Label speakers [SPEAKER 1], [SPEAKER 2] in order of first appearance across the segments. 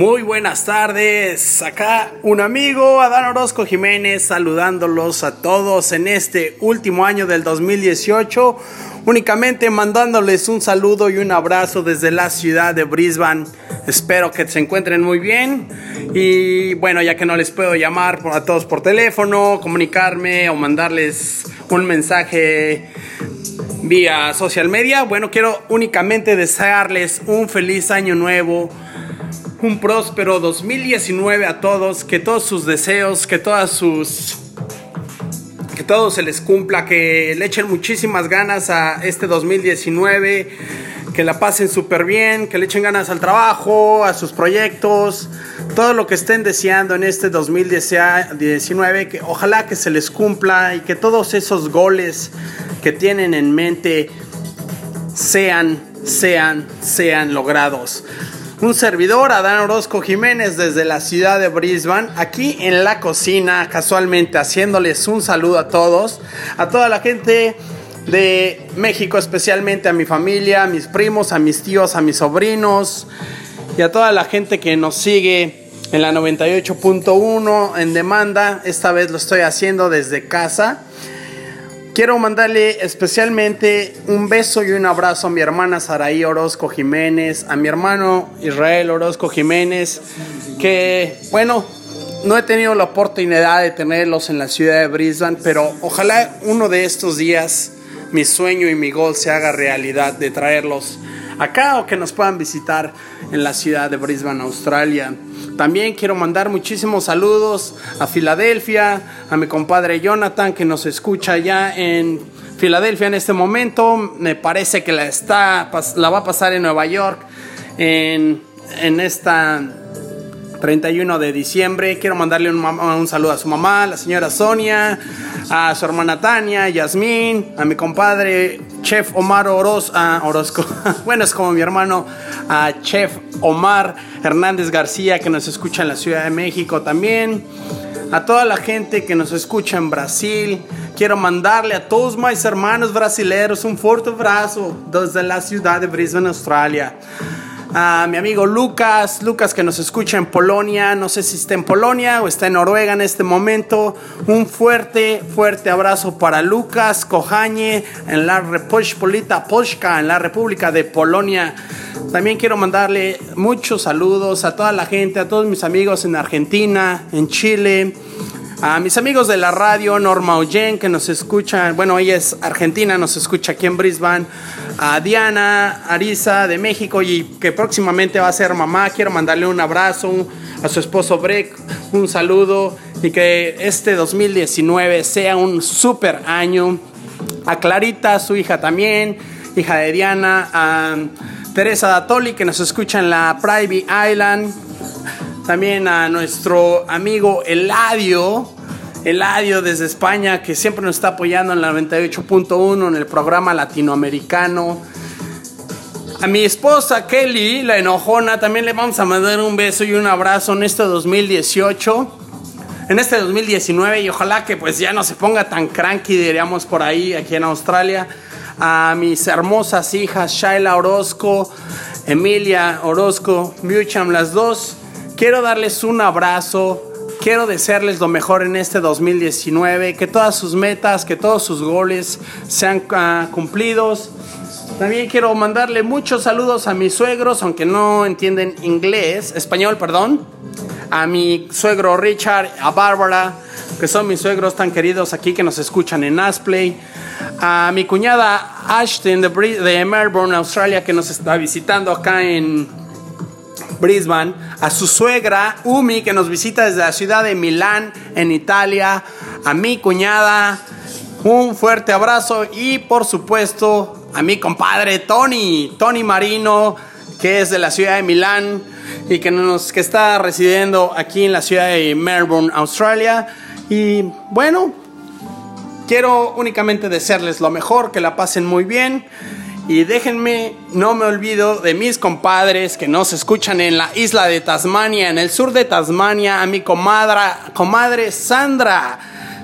[SPEAKER 1] Muy buenas tardes, acá un amigo Adán Orozco Jiménez saludándolos a todos en este último año del 2018, únicamente mandándoles un saludo y un abrazo desde la ciudad de Brisbane. Espero que se encuentren muy bien y bueno, ya que no les puedo llamar a todos por teléfono, comunicarme o mandarles un mensaje vía social media, bueno, quiero únicamente desearles un feliz año nuevo un próspero 2019 a todos, que todos sus deseos, que todas sus que todo se les cumpla, que le echen muchísimas ganas a este 2019, que la pasen súper bien, que le echen ganas al trabajo, a sus proyectos, todo lo que estén deseando en este 2019, que ojalá que se les cumpla y que todos esos goles que tienen en mente sean, sean, sean logrados un servidor, Adán Orozco Jiménez, desde la ciudad de Brisbane, aquí en la cocina, casualmente haciéndoles un saludo a todos, a toda la gente de México, especialmente a mi familia, a mis primos, a mis tíos, a mis sobrinos y a toda la gente que nos sigue en la 98.1 en demanda. Esta vez lo estoy haciendo desde casa. Quiero mandarle especialmente un beso y un abrazo a mi hermana Saraí Orozco Jiménez, a mi hermano Israel Orozco Jiménez, que bueno, no he tenido la oportunidad de tenerlos en la ciudad de Brisbane, pero ojalá uno de estos días mi sueño y mi gol se haga realidad de traerlos acá o que nos puedan visitar en la ciudad de Brisbane, Australia. También quiero mandar muchísimos saludos a Filadelfia, a mi compadre Jonathan que nos escucha ya en Filadelfia en este momento. Me parece que la, está, la va a pasar en Nueva York en, en esta 31 de diciembre. Quiero mandarle un, saludo a su mamá, la señora Sonia, a su hermana Tania, Yasmín, a mi compadre Chef Omar Orozco. bueno, es como mi hermano, a Chef Omar Hernández García, que nos escucha en la Ciudad de México también. A toda la gente que nos escucha en Brasil, quiero mandarle a todos mis hermanos brasileños un fuerte abrazo desde la ciudad de Brisbane, Australia a mi amigo Lucas, Lucas que nos escucha en Polonia, no sé si está en Polonia o está en Noruega en este momento. Un fuerte, fuerte abrazo para Lucas Kojañe en la en la República de Polonia. También quiero mandarle muchos saludos a toda la gente, a todos mis amigos en Argentina, en Chile, a mis amigos de la radio, Norma Oyen, que nos escuchan, bueno, ella es argentina, nos escucha aquí en Brisbane, a Diana Ariza de México y que próximamente va a ser mamá, quiero mandarle un abrazo a su esposo Breck, un saludo y que este 2019 sea un super año. A Clarita, su hija también, hija de Diana, a Teresa Datoli, que nos escucha en la Private Island, también a nuestro amigo Eladio, Eladio desde España, que siempre nos está apoyando en la 98.1 en el programa latinoamericano. A mi esposa Kelly, la enojona, también le vamos a mandar un beso y un abrazo en este 2018. En este 2019 y ojalá que pues ya no se ponga tan cranky, diríamos por ahí, aquí en Australia. A mis hermosas hijas, Shaila Orozco, Emilia Orozco, Mucham, las dos Quiero darles un abrazo, quiero desearles lo mejor en este 2019, que todas sus metas, que todos sus goles sean ah, cumplidos. También quiero mandarle muchos saludos a mis suegros, aunque no entienden inglés, español, perdón. A mi suegro Richard, a Bárbara, que son mis suegros tan queridos aquí que nos escuchan en Asplay. A mi cuñada Ashton de Melbourne, Australia, que nos está visitando acá en Brisbane, a su suegra Umi que nos visita desde la ciudad de Milán, en Italia, a mi cuñada, un fuerte abrazo y por supuesto a mi compadre Tony, Tony Marino, que es de la ciudad de Milán y que, nos, que está residiendo aquí en la ciudad de Melbourne, Australia. Y bueno, quiero únicamente desearles lo mejor, que la pasen muy bien. Y déjenme, no me olvido de mis compadres que nos escuchan en la isla de Tasmania, en el sur de Tasmania, a mi comadre, comadre Sandra,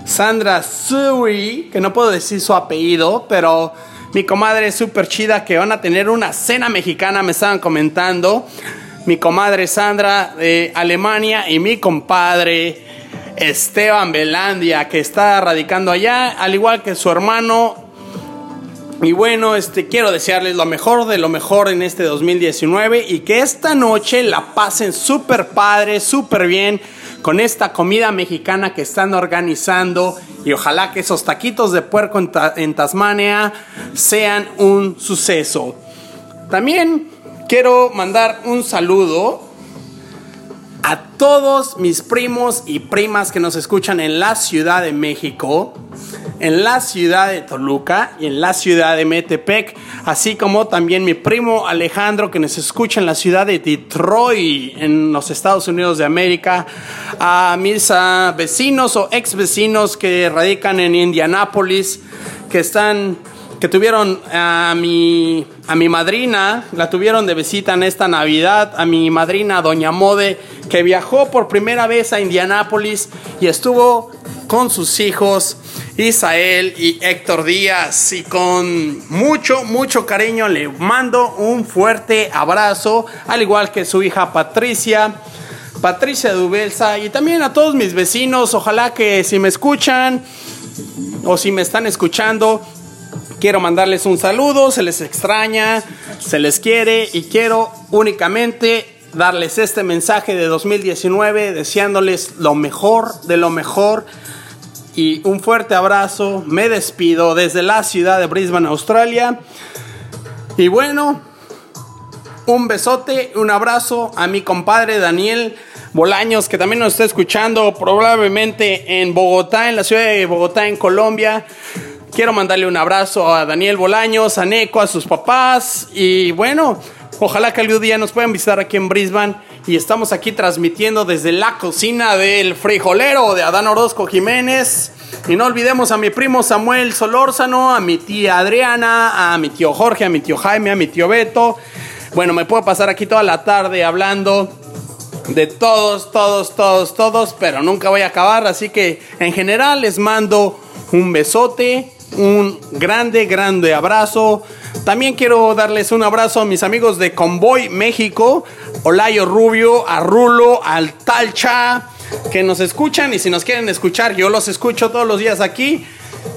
[SPEAKER 1] Sandra Sui, que no puedo decir su apellido, pero mi comadre es súper chida que van a tener una cena mexicana, me estaban comentando. mi comadre Sandra de Alemania y mi compadre Esteban Belandia que está radicando allá, al igual que su hermano. Y bueno, este quiero desearles lo mejor de lo mejor en este 2019 y que esta noche la pasen súper padre, súper bien con esta comida mexicana que están organizando y ojalá que esos taquitos de puerco en, en Tasmania sean un suceso. También quiero mandar un saludo a todos mis primos y primas que nos escuchan en la Ciudad de México, en la ciudad de Toluca y en la ciudad de Metepec, así como también mi primo Alejandro que nos escucha en la ciudad de Detroit, en los Estados Unidos de América, a mis ah, vecinos o ex vecinos que radican en Indianápolis, que están que tuvieron a mi, a mi madrina, la tuvieron de visita en esta Navidad, a mi madrina Doña Mode, que viajó por primera vez a Indianápolis y estuvo con sus hijos Isael y Héctor Díaz y con mucho, mucho cariño le mando un fuerte abrazo, al igual que su hija Patricia. Patricia Dubelsa y también a todos mis vecinos, ojalá que si me escuchan o si me están escuchando, Quiero mandarles un saludo, se les extraña, se les quiere y quiero únicamente darles este mensaje de 2019 deseándoles lo mejor de lo mejor y un fuerte abrazo. Me despido desde la ciudad de Brisbane, Australia. Y bueno, un besote, un abrazo a mi compadre Daniel Bolaños, que también nos está escuchando probablemente en Bogotá, en la ciudad de Bogotá, en Colombia. Quiero mandarle un abrazo a Daniel Bolaños, a Neco, a sus papás y bueno, ojalá que algún día nos puedan visitar aquí en Brisbane y estamos aquí transmitiendo desde la cocina del frijolero de Adán Orozco Jiménez. Y no olvidemos a mi primo Samuel Solórzano, a mi tía Adriana, a mi tío Jorge, a mi tío Jaime, a mi tío Beto. Bueno, me puedo pasar aquí toda la tarde hablando de todos, todos, todos, todos, pero nunca voy a acabar. Así que en general les mando un besote, un grande, grande abrazo. También quiero darles un abrazo a mis amigos de Convoy México, Olayo Rubio, a Rulo, al Talcha, que nos escuchan y si nos quieren escuchar, yo los escucho todos los días aquí.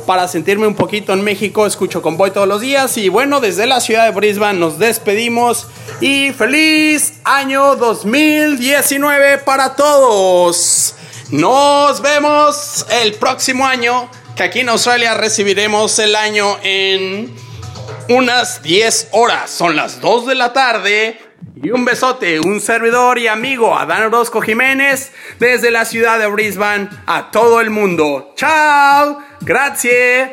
[SPEAKER 1] Para sentirme un poquito en México, escucho Convoy todos los días. Y bueno, desde la ciudad de Brisbane nos despedimos. Y feliz año 2019 para todos. Nos vemos el próximo año que aquí en Australia recibiremos el año en unas 10 horas. Son las 2 de la tarde. Y un besote, un servidor y amigo, Adán Orozco Jiménez, desde la ciudad de Brisbane a todo el mundo. ¡Chao! ¡Gracias!